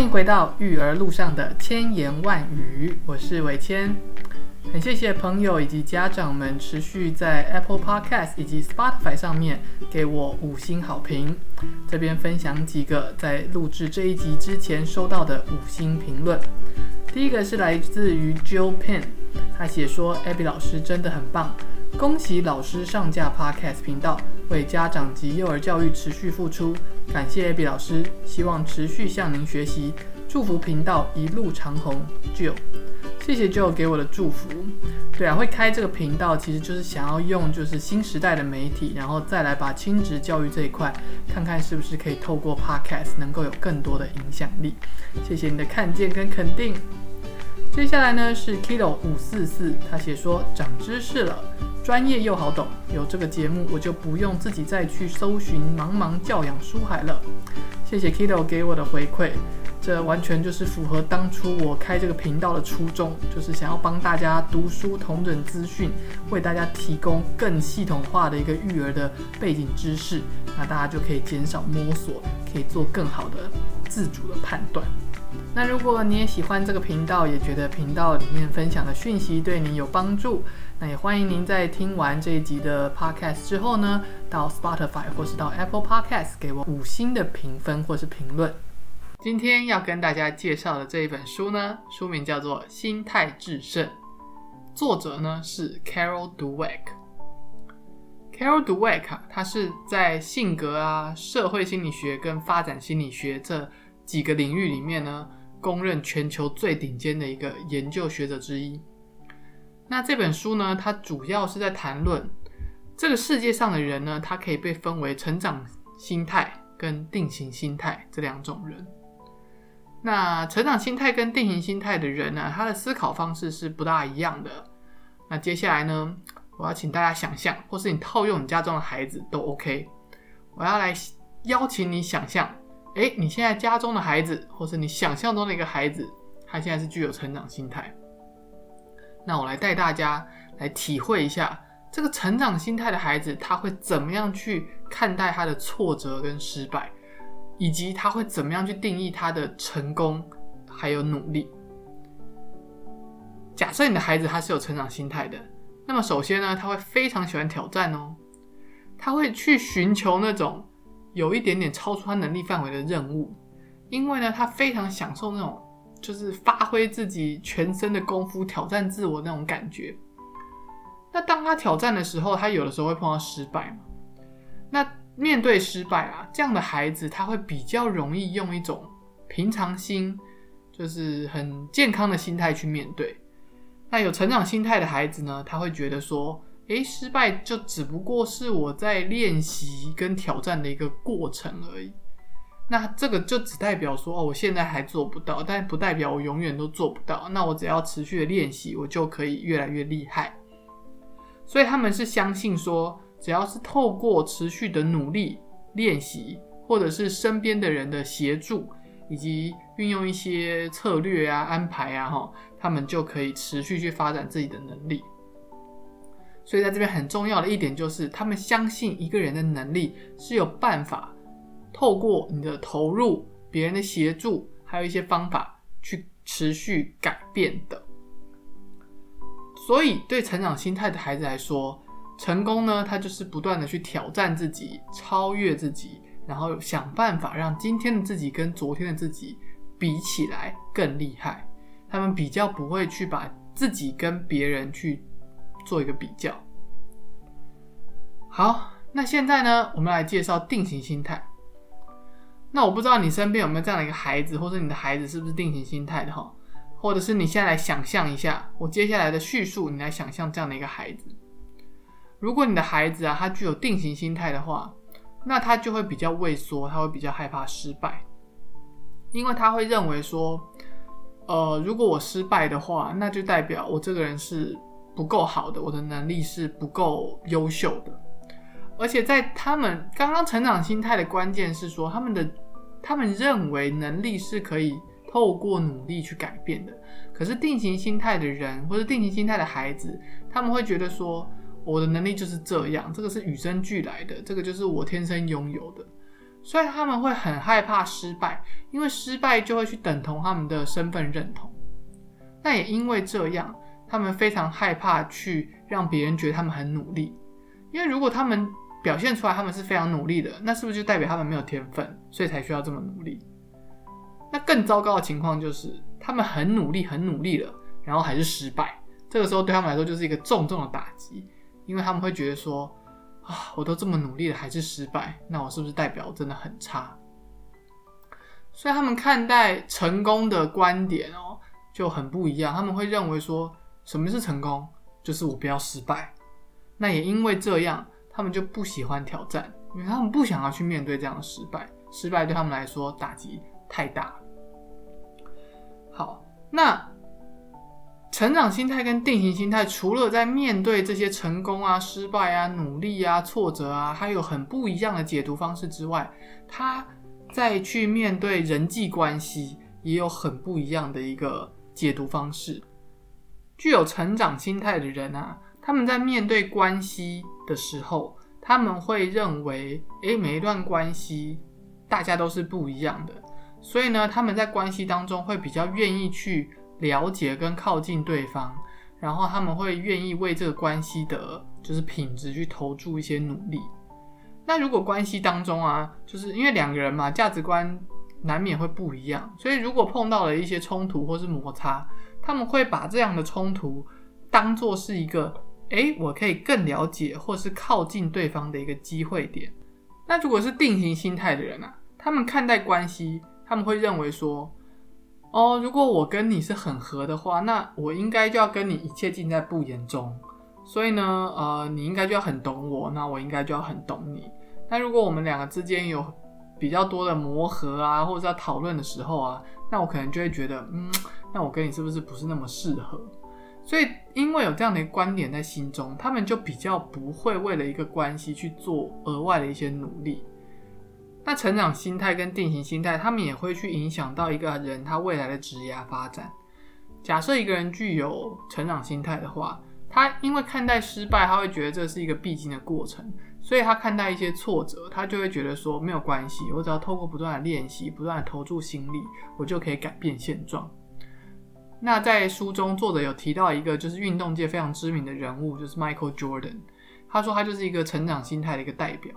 欢迎回到育儿路上的千言万语，我是伟谦。很谢谢朋友以及家长们持续在 Apple Podcast 以及 Spotify 上面给我五星好评。这边分享几个在录制这一集之前收到的五星评论。第一个是来自于 Joe Pen，他写说：“Abby 老师真的很棒，恭喜老师上架 Podcast 频道，为家长及幼儿教育持续付出。感谢 AB 老师，希望持续向您学习，祝福频道一路长虹。”Joe，谢谢 Joe 给我的祝福。对啊，会开这个频道其实就是想要用就是新时代的媒体，然后再来把亲职教育这一块，看看是不是可以透过 Podcast 能够有更多的影响力。谢谢你的看见跟肯定。接下来呢是 Kilo 五四四，他写说长知识了，专业又好懂，有这个节目我就不用自己再去搜寻茫茫教养书海了。谢谢 Kilo 给我的回馈，这完全就是符合当初我开这个频道的初衷，就是想要帮大家读书同整资讯，为大家提供更系统化的一个育儿的背景知识，那大家就可以减少摸索，可以做更好的自主的判断。那如果你也喜欢这个频道，也觉得频道里面分享的讯息对你有帮助，那也欢迎您在听完这一集的 podcast 之后呢，到 Spotify 或是到 Apple Podcast 给我五星的评分或是评论。今天要跟大家介绍的这一本书呢，书名叫做《心态制胜》，作者呢是 Carol Dweck。Carol Dweck 啊，他是在性格啊、社会心理学跟发展心理学这几个领域里面呢，公认全球最顶尖的一个研究学者之一。那这本书呢，它主要是在谈论这个世界上的人呢，它可以被分为成长心态跟定型心态这两种人。那成长心态跟定型心态的人呢，他的思考方式是不大一样的。那接下来呢，我要请大家想象，或是你套用你家中的孩子都 OK。我要来邀请你想象。哎，你现在家中的孩子，或是你想象中的一个孩子，他现在是具有成长心态。那我来带大家来体会一下这个成长心态的孩子，他会怎么样去看待他的挫折跟失败，以及他会怎么样去定义他的成功还有努力。假设你的孩子他是有成长心态的，那么首先呢，他会非常喜欢挑战哦，他会去寻求那种。有一点点超出他能力范围的任务，因为呢，他非常享受那种就是发挥自己全身的功夫、挑战自我那种感觉。那当他挑战的时候，他有的时候会碰到失败嘛。那面对失败啊，这样的孩子他会比较容易用一种平常心，就是很健康的心态去面对。那有成长心态的孩子呢，他会觉得说。诶，失败就只不过是我在练习跟挑战的一个过程而已。那这个就只代表说，哦，我现在还做不到，但不代表我永远都做不到。那我只要持续的练习，我就可以越来越厉害。所以他们是相信说，只要是透过持续的努力练习，或者是身边的人的协助，以及运用一些策略啊、安排啊，哈，他们就可以持续去发展自己的能力。所以在这边很重要的一点就是，他们相信一个人的能力是有办法透过你的投入、别人的协助，还有一些方法去持续改变的。所以对成长心态的孩子来说，成功呢，他就是不断的去挑战自己、超越自己，然后想办法让今天的自己跟昨天的自己比起来更厉害。他们比较不会去把自己跟别人去。做一个比较。好，那现在呢，我们来介绍定型心态。那我不知道你身边有没有这样的一个孩子，或者你的孩子是不是定型心态的哈？或者是你现在来想象一下，我接下来的叙述，你来想象这样的一个孩子。如果你的孩子啊，他具有定型心态的话，那他就会比较畏缩，他会比较害怕失败，因为他会认为说，呃，如果我失败的话，那就代表我这个人是。不够好的，我的能力是不够优秀的，而且在他们刚刚成长心态的关键是说，他们的他们认为能力是可以透过努力去改变的。可是定型心态的人或者定型心态的孩子，他们会觉得说，我的能力就是这样，这个是与生俱来的，这个就是我天生拥有的。所以他们会很害怕失败，因为失败就会去等同他们的身份认同。那也因为这样，他们非常害怕去让别人觉得他们很努力，因为如果他们表现出来他们是非常努力的，那是不是就代表他们没有天分，所以才需要这么努力？那更糟糕的情况就是他们很努力，很努力了，然后还是失败。这个时候对他们来说就是一个重重的打击，因为他们会觉得说。啊，我都这么努力了，还是失败，那我是不是代表真的很差？所以他们看待成功的观点哦就很不一样。他们会认为说，什么是成功？就是我不要失败。那也因为这样，他们就不喜欢挑战，因为他们不想要去面对这样的失败。失败对他们来说打击太大。好，那。成长心态跟定型心态，除了在面对这些成功啊、失败啊、努力啊、挫折啊，还有很不一样的解读方式之外，他再去面对人际关系，也有很不一样的一个解读方式。具有成长心态的人啊，他们在面对关系的时候，他们会认为，诶，每一段关系大家都是不一样的，所以呢，他们在关系当中会比较愿意去。了解跟靠近对方，然后他们会愿意为这个关系的，就是品质去投注一些努力。那如果关系当中啊，就是因为两个人嘛，价值观难免会不一样，所以如果碰到了一些冲突或是摩擦，他们会把这样的冲突当做是一个，诶，我可以更了解或是靠近对方的一个机会点。那如果是定型心态的人啊，他们看待关系，他们会认为说。哦，如果我跟你是很合的话，那我应该就要跟你一切尽在不言中。所以呢，呃，你应该就要很懂我，那我应该就要很懂你。那如果我们两个之间有比较多的磨合啊，或者在讨论的时候啊，那我可能就会觉得，嗯，那我跟你是不是不是那么适合？所以因为有这样的观点在心中，他们就比较不会为了一个关系去做额外的一些努力。那成长心态跟定型心态，他们也会去影响到一个人他未来的职业发展。假设一个人具有成长心态的话，他因为看待失败，他会觉得这是一个必经的过程，所以他看待一些挫折，他就会觉得说没有关系，我只要透过不断的练习，不断的投注心力，我就可以改变现状。那在书中，作者有提到一个就是运动界非常知名的人物，就是 Michael Jordan。他说他就是一个成长心态的一个代表。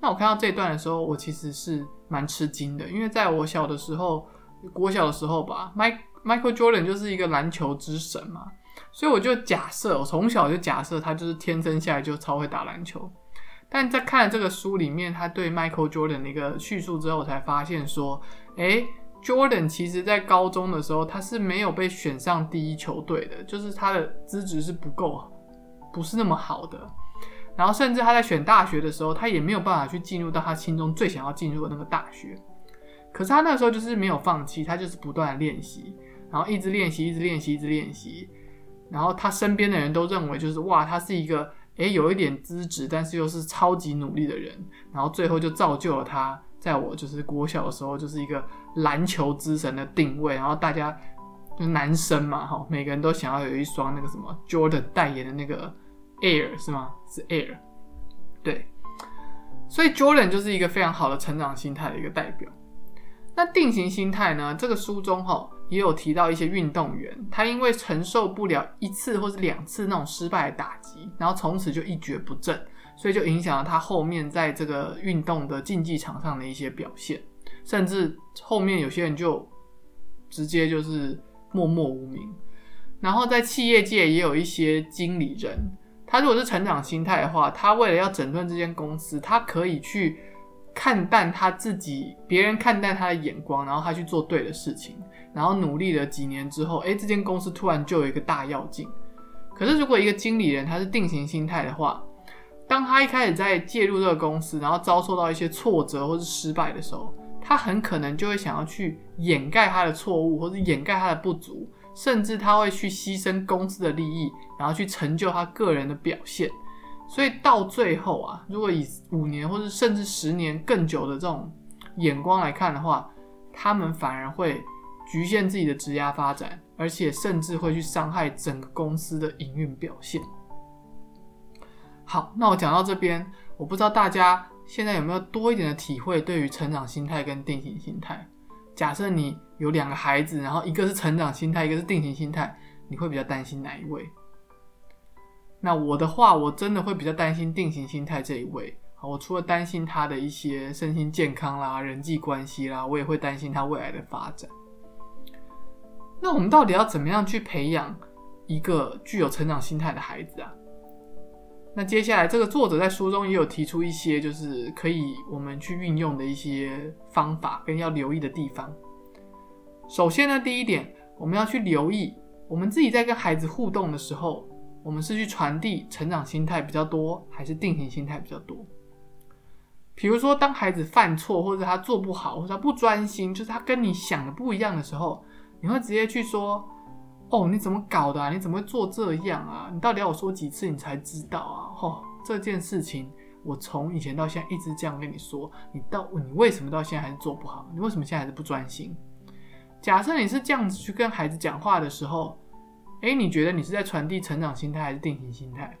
那我看到这段的时候，我其实是蛮吃惊的，因为在我小的时候，国小的时候吧，Mike Michael Jordan 就是一个篮球之神嘛，所以我就假设，我从小就假设他就是天生下来就超会打篮球。但在看了这个书里面，他对 Michael Jordan 的一个叙述之后，我才发现说，诶 Jordan 其实在高中的时候他是没有被选上第一球队的，就是他的资质是不够，不是那么好的。然后，甚至他在选大学的时候，他也没有办法去进入到他心中最想要进入的那个大学。可是他那时候就是没有放弃，他就是不断的练习，然后一直练习，一直练习，一直练习。然后他身边的人都认为，就是哇，他是一个诶有一点资质，但是又是超级努力的人。然后最后就造就了他，在我就是国小的时候，就是一个篮球之神的定位。然后大家就男生嘛，哈，每个人都想要有一双那个什么 Jordan 代言的那个。Air 是吗？是 Air，对，所以 Jordan 就是一个非常好的成长心态的一个代表。那定型心态呢？这个书中哈也有提到一些运动员，他因为承受不了一次或是两次那种失败的打击，然后从此就一蹶不振，所以就影响了他后面在这个运动的竞技场上的一些表现，甚至后面有些人就直接就是默默无名。然后在企业界也有一些经理人。他如果是成长心态的话，他为了要整顿这间公司，他可以去看淡他自己，别人看淡他的眼光，然后他去做对的事情，然后努力了几年之后，哎，这间公司突然就有一个大跃进。可是如果一个经理人他是定型心态的话，当他一开始在介入这个公司，然后遭受到一些挫折或是失败的时候，他很可能就会想要去掩盖他的错误，或者掩盖他的不足。甚至他会去牺牲公司的利益，然后去成就他个人的表现。所以到最后啊，如果以五年或者甚至十年更久的这种眼光来看的话，他们反而会局限自己的职业发展，而且甚至会去伤害整个公司的营运表现。好，那我讲到这边，我不知道大家现在有没有多一点的体会对于成长心态跟定型心态？假设你有两个孩子，然后一个是成长心态，一个是定型心态，你会比较担心哪一位？那我的话，我真的会比较担心定型心态这一位。我除了担心他的一些身心健康啦、人际关系啦，我也会担心他未来的发展。那我们到底要怎么样去培养一个具有成长心态的孩子啊？那接下来这个作者在书中也有提出一些，就是可以我们去运用的一些方法跟要留意的地方。首先呢，第一点，我们要去留意我们自己在跟孩子互动的时候，我们是去传递成长心态比较多，还是定型心态比较多？比如说，当孩子犯错，或者他做不好，或者他不专心，就是他跟你想的不一样的时候，你会直接去说。哦，你怎么搞的？你怎么会做这样啊？你到底要我说几次你才知道啊？哦，这件事情我从以前到现在一直这样跟你说，你到你为什么到现在还是做不好？你为什么现在还是不专心？假设你是这样子去跟孩子讲话的时候，诶，你觉得你是在传递成长心态还是定型心态？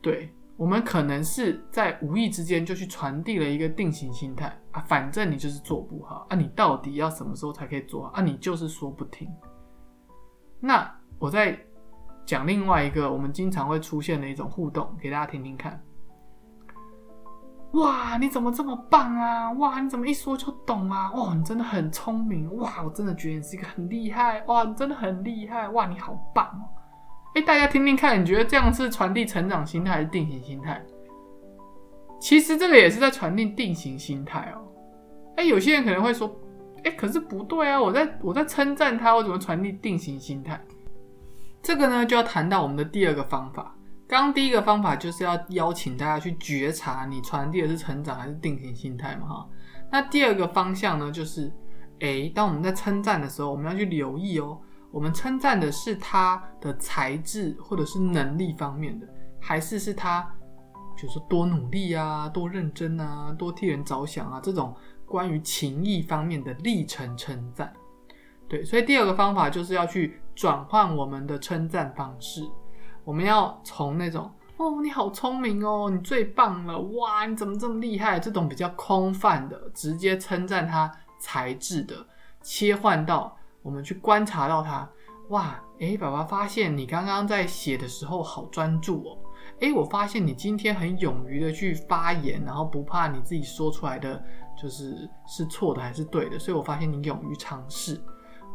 对我们可能是在无意之间就去传递了一个定型心态啊，反正你就是做不好啊，你到底要什么时候才可以做好啊？你就是说不听。那我再讲另外一个我们经常会出现的一种互动，给大家听听看。哇，你怎么这么棒啊？哇，你怎么一说就懂啊？哇，你真的很聪明！哇，我真的觉得你是一个很厉害！哇，你真的很厉害！哇，你好棒哦！哎，大家听听看，你觉得这样是传递成长心态还是定型心态？其实这个也是在传递定型心态哦。哎，有些人可能会说。哎，可是不对啊！我在我在称赞他，我怎么传递定型心态？这个呢，就要谈到我们的第二个方法。刚刚第一个方法就是要邀请大家去觉察，你传递的是成长还是定型心态嘛？哈。那第二个方向呢，就是哎，当我们在称赞的时候，我们要去留意哦，我们称赞的是他的才智或者是能力方面的，还是是他就是多努力啊、多认真啊、多替人着想啊这种。关于情谊方面的历程称赞，对，所以第二个方法就是要去转换我们的称赞方式。我们要从那种“哦，你好聪明哦，你最棒了，哇，你怎么这么厉害”这种比较空泛的，直接称赞他才智的，切换到我们去观察到他，哇，诶，爸爸发现你刚刚在写的时候好专注哦，诶，我发现你今天很勇于的去发言，然后不怕你自己说出来的。就是是错的还是对的，所以我发现你勇于尝试，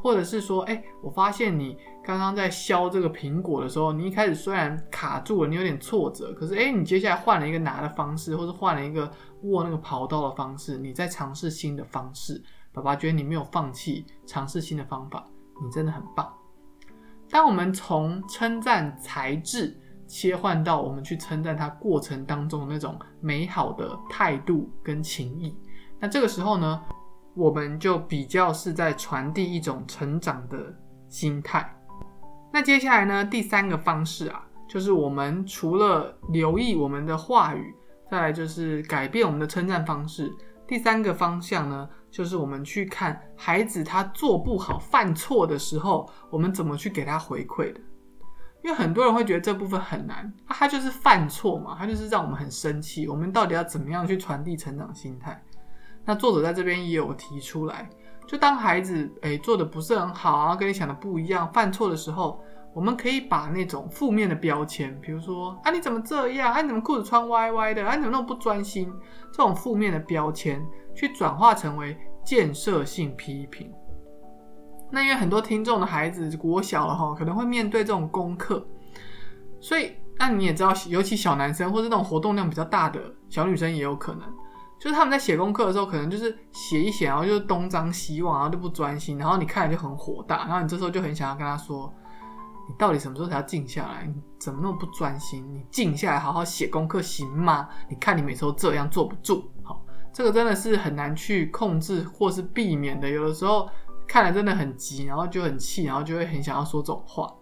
或者是说，哎，我发现你刚刚在削这个苹果的时候，你一开始虽然卡住了，你有点挫折，可是哎，你接下来换了一个拿的方式，或者换了一个握那个刨刀的方式，你在尝试新的方式，爸爸觉得你没有放弃尝试新的方法，你真的很棒。当我们从称赞才智切换到我们去称赞他过程当中那种美好的态度跟情谊。那这个时候呢，我们就比较是在传递一种成长的心态。那接下来呢，第三个方式啊，就是我们除了留意我们的话语，再来就是改变我们的称赞方式。第三个方向呢，就是我们去看孩子他做不好、犯错的时候，我们怎么去给他回馈的。因为很多人会觉得这部分很难，他就是犯错嘛，他就是让我们很生气。我们到底要怎么样去传递成长心态？那作者在这边也有提出来，就当孩子诶做的不是很好啊，跟你想的不一样，犯错的时候，我们可以把那种负面的标签，比如说啊你怎么这样，啊你怎么裤子穿歪歪的，啊你怎么那么不专心，这种负面的标签，去转化成为建设性批评。那因为很多听众的孩子国小了哈，可能会面对这种功课，所以那你也知道，尤其小男生或者那种活动量比较大的小女生也有可能。就是他们在写功课的时候，可能就是写一写，然后就东张西望，然后就不专心，然后你看着就很火大，然后你这时候就很想要跟他说：“你到底什么时候才要静下来？你怎么那么不专心？你静下来好好写功课行吗？你看你每次都这样坐不住，好，这个真的是很难去控制或是避免的。有的时候看来真的很急，然后就很气，然后就会很想要说这种话。”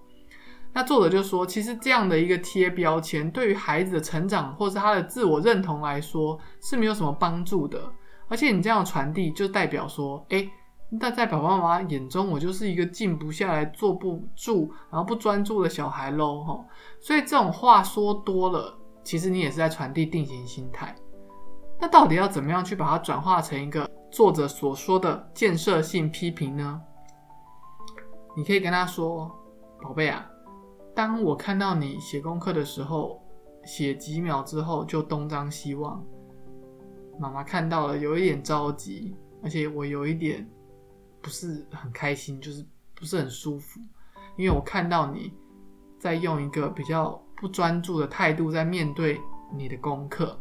那作者就说，其实这样的一个贴标签，对于孩子的成长或是他的自我认同来说是没有什么帮助的。而且你这样传递，就代表说，哎，那在爸爸妈妈眼中，我就是一个静不下来、坐不住、然后不专注的小孩喽，哈。所以这种话说多了，其实你也是在传递定型心态。那到底要怎么样去把它转化成一个作者所说的建设性批评呢？你可以跟他说：“宝贝啊，当我看到你写功课的时候，写几秒之后就东张西望，妈妈看到了有一点着急，而且我有一点不是很开心，就是不是很舒服，因为我看到你在用一个比较不专注的态度在面对你的功课。”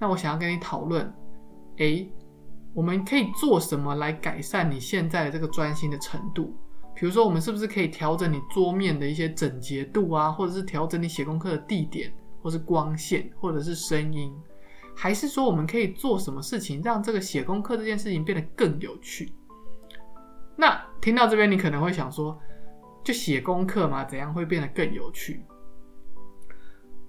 那我想要跟你讨论，诶，我们可以做什么来改善你现在的这个专心的程度？比如说，我们是不是可以调整你桌面的一些整洁度啊，或者是调整你写功课的地点，或是光线，或者是声音？还是说，我们可以做什么事情让这个写功课这件事情变得更有趣？那听到这边，你可能会想说，就写功课嘛，怎样会变得更有趣？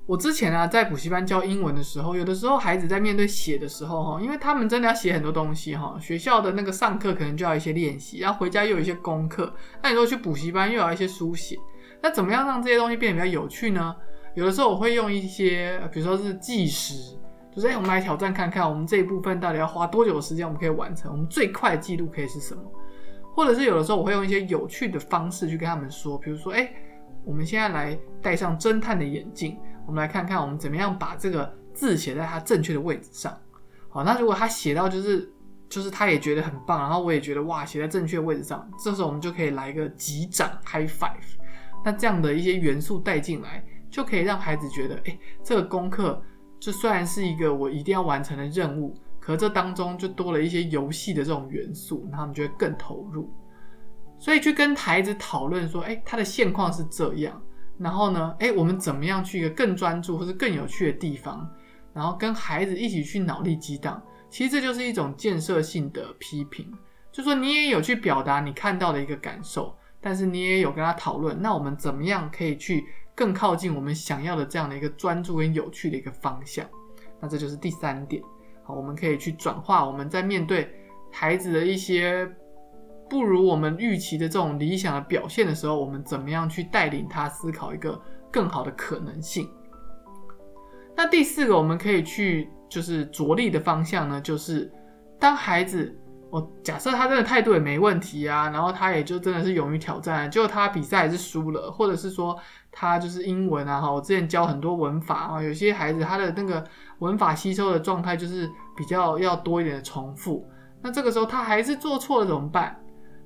我之前啊，在补习班教英文的时候，有的时候孩子在面对写的时候，哈，因为他们真的要写很多东西，哈，学校的那个上课可能就要一些练习，然后回家又有一些功课，那你说去补习班又要一些书写，那怎么样让这些东西变得比较有趣呢？有的时候我会用一些，比如说是计时，就是哎，我们来挑战看看，我们这一部分到底要花多久的时间，我们可以完成，我们最快的记录可以是什么？或者是有的时候我会用一些有趣的方式去跟他们说，比如说，哎，我们现在来戴上侦探的眼镜。我们来看看，我们怎么样把这个字写在它正确的位置上。好，那如果他写到就是就是他也觉得很棒，然后我也觉得哇，写在正确的位置上，这时候我们就可以来一个击掌 （high five）。那这样的一些元素带进来，就可以让孩子觉得，哎，这个功课就虽然是一个我一定要完成的任务，可这当中就多了一些游戏的这种元素，那他们就会更投入。所以去跟孩子讨论说，哎，他的现况是这样。然后呢？哎，我们怎么样去一个更专注或者更有趣的地方？然后跟孩子一起去脑力激荡。其实这就是一种建设性的批评，就说你也有去表达你看到的一个感受，但是你也有跟他讨论。那我们怎么样可以去更靠近我们想要的这样的一个专注跟有趣的一个方向？那这就是第三点。好，我们可以去转化我们在面对孩子的一些。不如我们预期的这种理想的表现的时候，我们怎么样去带领他思考一个更好的可能性？那第四个我们可以去就是着力的方向呢，就是当孩子，我假设他真的态度也没问题啊，然后他也就真的是勇于挑战，结果他比赛还是输了，或者是说他就是英文啊，哈，我之前教很多文法啊，有些孩子他的那个文法吸收的状态就是比较要多一点的重复，那这个时候他还是做错了怎么办？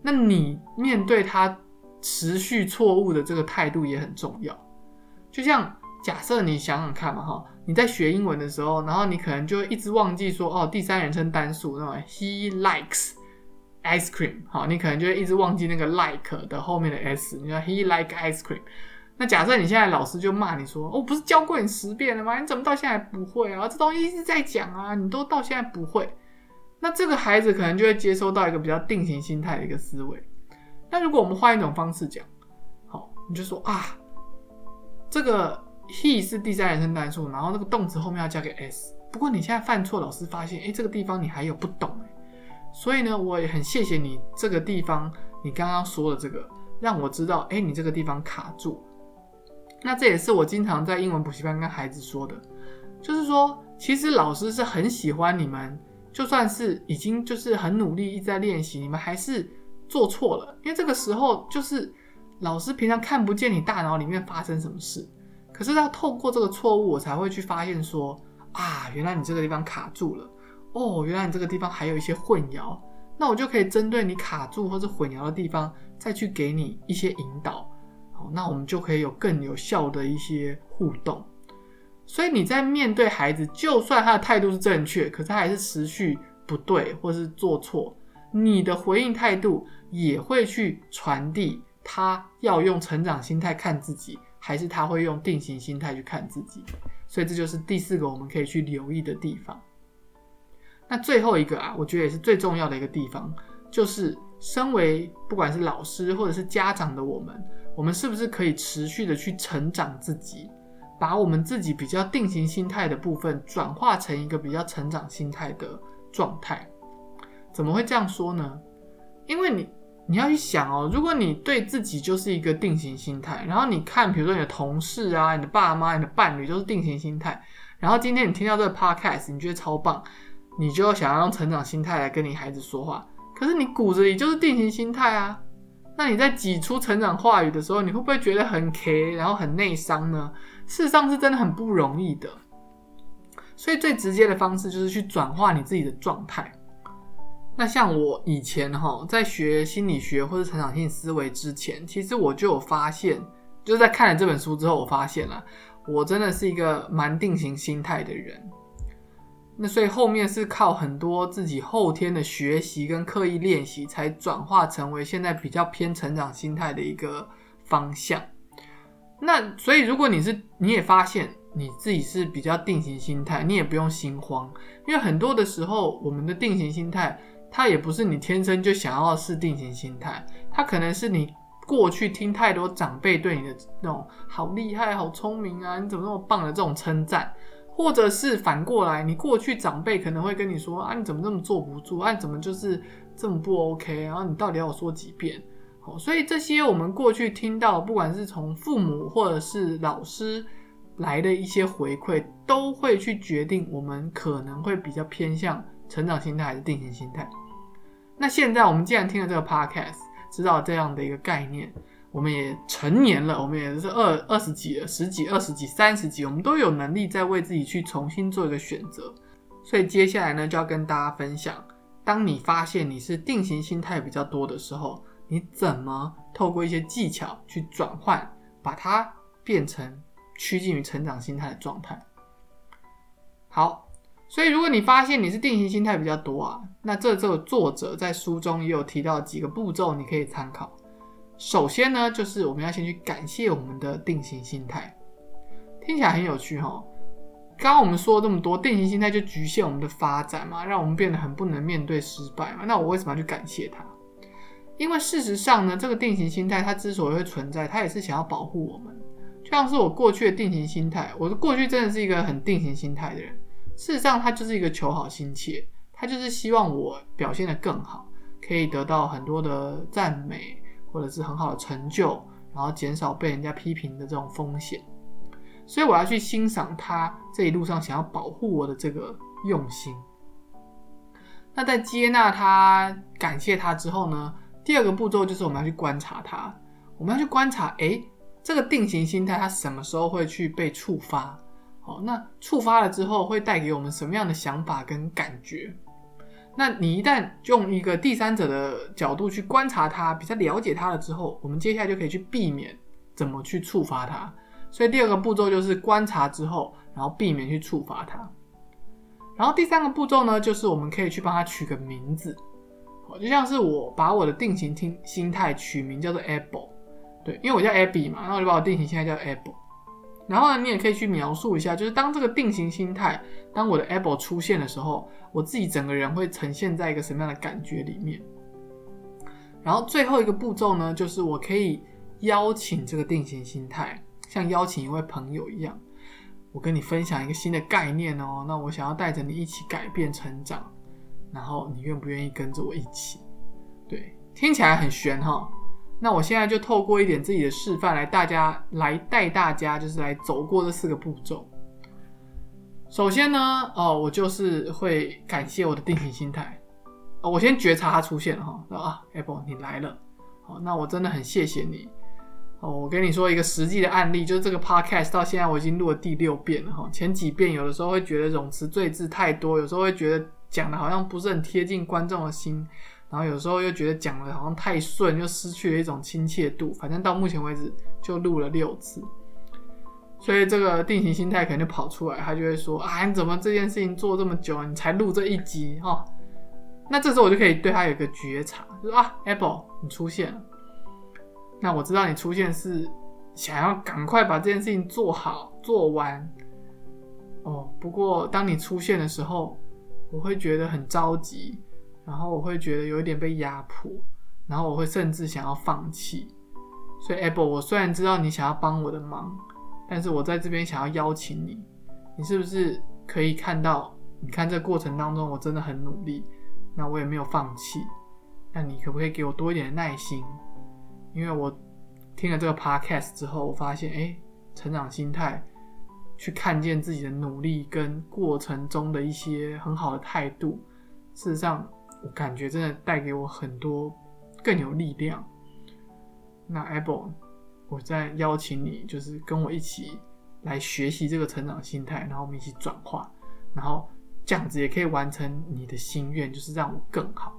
那你面对他持续错误的这个态度也很重要。就像假设你想想看嘛，哈，你在学英文的时候，然后你可能就一直忘记说哦，第三人称单数那种 he likes ice cream，好，你可能就会一直忘记那个 like 的后面的 s，你说 he like ice cream。那假设你现在老师就骂你说，我不是教过你十遍了吗？你怎么到现在不会啊？这东西一直在讲啊，你都到现在不会。那这个孩子可能就会接收到一个比较定型心态的一个思维。那如果我们换一种方式讲，好，你就说啊，这个 he 是第三人称单数，然后这个动词后面要加个 s。不过你现在犯错，老师发现，哎，这个地方你还有不懂，所以呢，我也很谢谢你这个地方，你刚刚说的这个，让我知道，哎，你这个地方卡住。那这也是我经常在英文补习班跟孩子说的，就是说，其实老师是很喜欢你们。就算是已经就是很努力一直在练习，你们还是做错了，因为这个时候就是老师平常看不见你大脑里面发生什么事，可是要透过这个错误，我才会去发现说啊，原来你这个地方卡住了，哦，原来你这个地方还有一些混淆，那我就可以针对你卡住或者混淆的地方，再去给你一些引导，好，那我们就可以有更有效的一些互动。所以你在面对孩子，就算他的态度是正确，可是他还是持续不对，或是做错，你的回应态度也会去传递他要用成长心态看自己，还是他会用定型心态去看自己。所以这就是第四个我们可以去留意的地方。那最后一个啊，我觉得也是最重要的一个地方，就是身为不管是老师或者是家长的我们，我们是不是可以持续的去成长自己？把我们自己比较定型心态的部分转化成一个比较成长心态的状态，怎么会这样说呢？因为你你要去想哦，如果你对自己就是一个定型心态，然后你看，比如说你的同事啊、你的爸妈、你的伴侣都是定型心态，然后今天你听到这个 podcast，你觉得超棒，你就想要用成长心态来跟你孩子说话。可是你骨子里就是定型心态啊。那你在挤出成长话语的时候，你会不会觉得很 K，然后很内伤呢？事实上是真的很不容易的。所以最直接的方式就是去转化你自己的状态。那像我以前哈，在学心理学或者成长性思维之前，其实我就有发现，就是在看了这本书之后，我发现了我真的是一个蛮定型心态的人。那所以后面是靠很多自己后天的学习跟刻意练习，才转化成为现在比较偏成长心态的一个方向。那所以如果你是你也发现你自己是比较定型心态，你也不用心慌，因为很多的时候我们的定型心态。它也不是你天生就想要是定型心态，它可能是你过去听太多长辈对你的那种好厉害、好聪明啊，你怎么那么棒的这种称赞，或者是反过来，你过去长辈可能会跟你说啊，你怎么这么坐不住啊，怎么就是这么不 OK，然后你到底要我说几遍？哦，所以这些我们过去听到，不管是从父母或者是老师来的一些回馈，都会去决定我们可能会比较偏向。成长心态还是定型心态？那现在我们既然听了这个 podcast，知道这样的一个概念，我们也成年了，我们也是二二十几了，十几、二十几、三十几，我们都有能力在为自己去重新做一个选择。所以接下来呢，就要跟大家分享，当你发现你是定型心态比较多的时候，你怎么透过一些技巧去转换，把它变成趋近于成长心态的状态。好。所以，如果你发现你是定型心态比较多啊，那这这个作者在书中也有提到几个步骤，你可以参考。首先呢，就是我们要先去感谢我们的定型心态，听起来很有趣哈。刚刚我们说了这么多，定型心态就局限我们的发展嘛，让我们变得很不能面对失败嘛。那我为什么要去感谢它？因为事实上呢，这个定型心态它之所以会存在，它也是想要保护我们。就像是我过去的定型心态，我的过去真的是一个很定型心态的人。事实上，他就是一个求好心切，他就是希望我表现得更好，可以得到很多的赞美，或者是很好的成就，然后减少被人家批评的这种风险。所以我要去欣赏他这一路上想要保护我的这个用心。那在接纳他、感谢他之后呢？第二个步骤就是我们要去观察他，我们要去观察，诶，这个定型心态它什么时候会去被触发？哦，那触发了之后会带给我们什么样的想法跟感觉？那你一旦用一个第三者的角度去观察它，比较了解它了之后，我们接下来就可以去避免怎么去触发它。所以第二个步骤就是观察之后，然后避免去触发它。然后第三个步骤呢，就是我们可以去帮它取个名字。就像是我把我的定型听心态取名叫做 Apple，对，因为我叫 Abby 嘛，然后我就把我定型心态叫 Apple。然后呢，你也可以去描述一下，就是当这个定型心态，当我的 able 出现的时候，我自己整个人会呈现在一个什么样的感觉里面。然后最后一个步骤呢，就是我可以邀请这个定型心态，像邀请一位朋友一样，我跟你分享一个新的概念哦，那我想要带着你一起改变成长，然后你愿不愿意跟着我一起？对，听起来很玄哈。那我现在就透过一点自己的示范来，大家来带大家，就是来走过这四个步骤。首先呢，哦，我就是会感谢我的定型心态。我先觉察它出现了哈，啊，Apple 你来了，好，那我真的很谢谢你。哦，我跟你说一个实际的案例，就是这个 Podcast 到现在我已经录了第六遍了哈。前几遍有的时候会觉得冗词赘字太多，有时候会觉得讲的好像不是很贴近观众的心。然后有时候又觉得讲的好像太顺，又失去了一种亲切度。反正到目前为止就录了六次，所以这个定型心态可能就跑出来，他就会说：“啊，你怎么这件事情做这么久，你才录这一集？”哈，那这时候我就可以对他有个觉察，就说：“啊，Apple，你出现了。那我知道你出现是想要赶快把这件事情做好做完。哦，不过当你出现的时候，我会觉得很着急。”然后我会觉得有一点被压迫，然后我会甚至想要放弃。所以，Apple，我虽然知道你想要帮我的忙，但是我在这边想要邀请你，你是不是可以看到？你看这过程当中，我真的很努力，那我也没有放弃。那你可不可以给我多一点耐心？因为我听了这个 Podcast 之后，我发现，哎，成长心态去看见自己的努力跟过程中的一些很好的态度。事实上，我感觉真的带给我很多更有力量。那 Apple，我再邀请你，就是跟我一起来学习这个成长心态，然后我们一起转化，然后这样子也可以完成你的心愿，就是让我更好。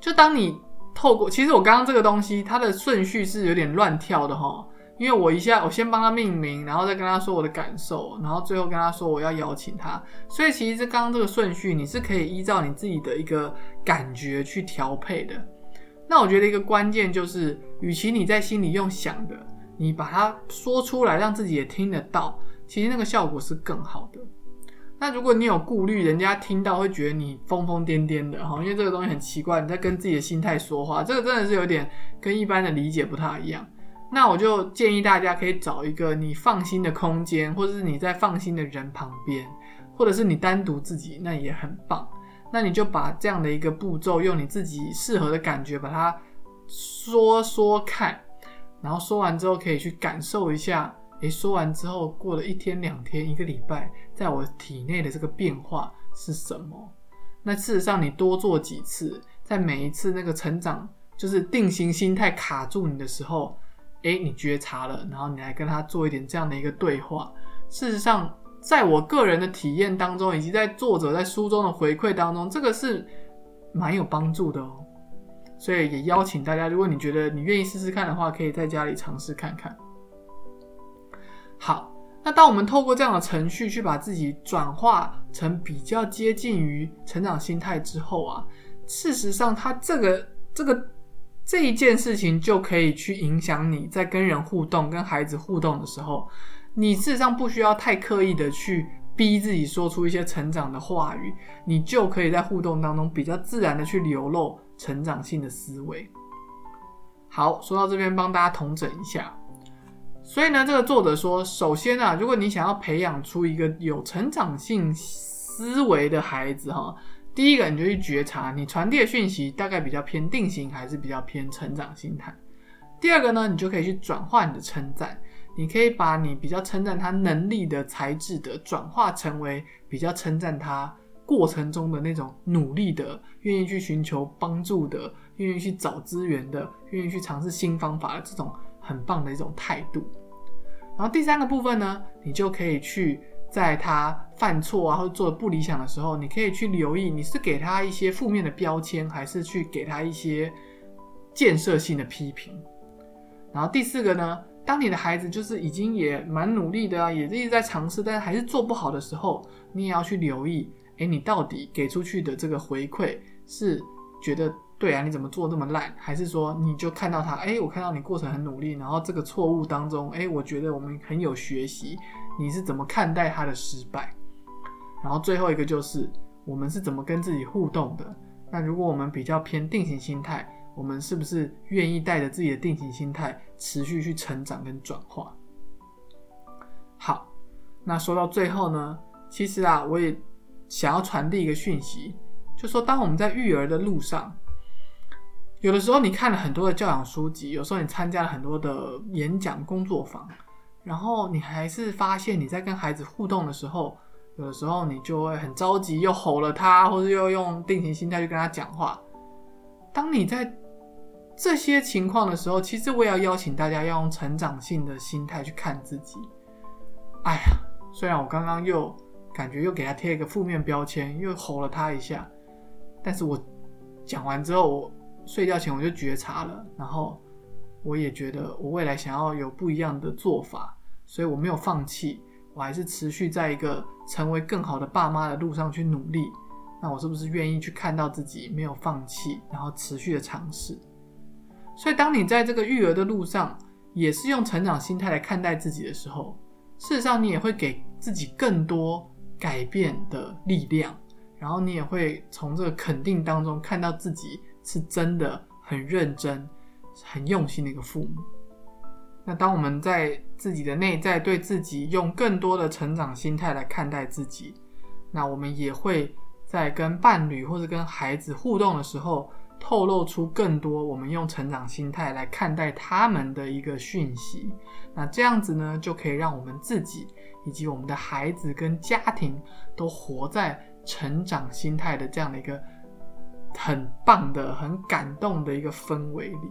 就当你透过，其实我刚刚这个东西，它的顺序是有点乱跳的哈，因为我一下我先帮他命名，然后再跟他说我的感受，然后最后跟他说我要邀请他，所以其实刚刚这个顺序你是可以依照你自己的一个感觉去调配的。那我觉得一个关键就是，与其你在心里用想的，你把它说出来，让自己也听得到，其实那个效果是更好的。那如果你有顾虑，人家听到会觉得你疯疯癫癫的哈，因为这个东西很奇怪，你在跟自己的心态说话，这个真的是有点跟一般的理解不太一样。那我就建议大家可以找一个你放心的空间，或者是你在放心的人旁边，或者是你单独自己，那也很棒。那你就把这样的一个步骤，用你自己适合的感觉把它说说看，然后说完之后可以去感受一下。诶，说完之后，过了一天、两天、一个礼拜，在我体内的这个变化是什么？那事实上，你多做几次，在每一次那个成长，就是定型心态卡住你的时候，诶，你觉察了，然后你来跟他做一点这样的一个对话。事实上，在我个人的体验当中，以及在作者在书中的回馈当中，这个是蛮有帮助的哦。所以也邀请大家，如果你觉得你愿意试试看的话，可以在家里尝试看看。好，那当我们透过这样的程序去把自己转化成比较接近于成长心态之后啊，事实上，它这个这个这一件事情就可以去影响你在跟人互动、跟孩子互动的时候，你事实上不需要太刻意的去逼自己说出一些成长的话语，你就可以在互动当中比较自然的去流露成长性的思维。好，说到这边，帮大家统整一下。所以呢，这个作者说，首先啊，如果你想要培养出一个有成长性思维的孩子哈，第一个你就去觉察你传递的讯息大概比较偏定型还是比较偏成长心态。第二个呢，你就可以去转化你的称赞，你可以把你比较称赞他能力的才智的转化成为比较称赞他过程中的那种努力的、愿意去寻求帮助的、愿意去找资源的、愿意去尝试新方法的这种。很棒的一种态度，然后第三个部分呢，你就可以去在他犯错啊或者做的不理想的时候，你可以去留意你是给他一些负面的标签，还是去给他一些建设性的批评。然后第四个呢，当你的孩子就是已经也蛮努力的啊，也一直在尝试，但是还是做不好的时候，你也要去留意，哎，你到底给出去的这个回馈是觉得。对啊，你怎么做那么烂？还是说你就看到他？哎，我看到你过程很努力，然后这个错误当中，哎，我觉得我们很有学习。你是怎么看待他的失败？然后最后一个就是我们是怎么跟自己互动的？那如果我们比较偏定型心态，我们是不是愿意带着自己的定型心态持续去成长跟转化？好，那说到最后呢，其实啊，我也想要传递一个讯息，就说当我们在育儿的路上。有的时候你看了很多的教养书籍，有时候你参加了很多的演讲工作坊，然后你还是发现你在跟孩子互动的时候，有的时候你就会很着急，又吼了他，或者又用定型心态去跟他讲话。当你在这些情况的时候，其实我也要邀请大家要用成长性的心态去看自己。哎呀，虽然我刚刚又感觉又给他贴一个负面标签，又吼了他一下，但是我讲完之后我。睡觉前我就觉察了，然后我也觉得我未来想要有不一样的做法，所以我没有放弃，我还是持续在一个成为更好的爸妈的路上去努力。那我是不是愿意去看到自己没有放弃，然后持续的尝试？所以当你在这个育儿的路上，也是用成长心态来看待自己的时候，事实上你也会给自己更多改变的力量，然后你也会从这个肯定当中看到自己。是真的很认真、很用心的一个父母。那当我们在自己的内在对自己用更多的成长心态来看待自己，那我们也会在跟伴侣或者跟孩子互动的时候，透露出更多我们用成长心态来看待他们的一个讯息。那这样子呢，就可以让我们自己以及我们的孩子跟家庭都活在成长心态的这样的一个很棒的、很感动的一个氛围里。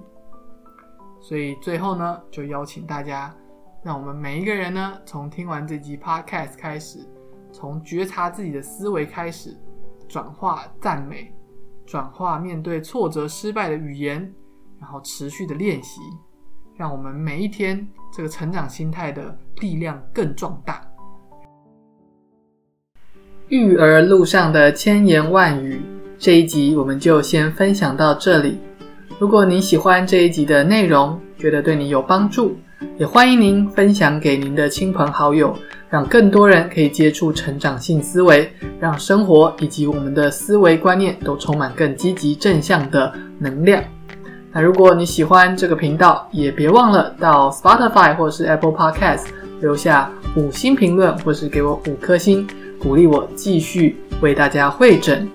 所以最后呢，就邀请大家，让我们每一个人呢，从听完这集 Podcast 开始，从觉察自己的思维开始，转化赞美，转化面对挫折失败的语言，然后持续的练习，让我们每一天这个成长心态的力量更壮大。育儿路上的千言万语，这一集我们就先分享到这里。如果您喜欢这一集的内容，觉得对你有帮助，也欢迎您分享给您的亲朋好友，让更多人可以接触成长性思维，让生活以及我们的思维观念都充满更积极正向的能量。那如果你喜欢这个频道，也别忘了到 Spotify 或是 Apple Podcast 留下五星评论，或是给我五颗星，鼓励我继续为大家会诊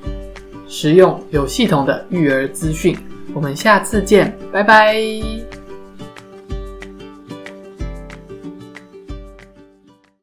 实用有系统的育儿资讯。我们下次见，拜拜。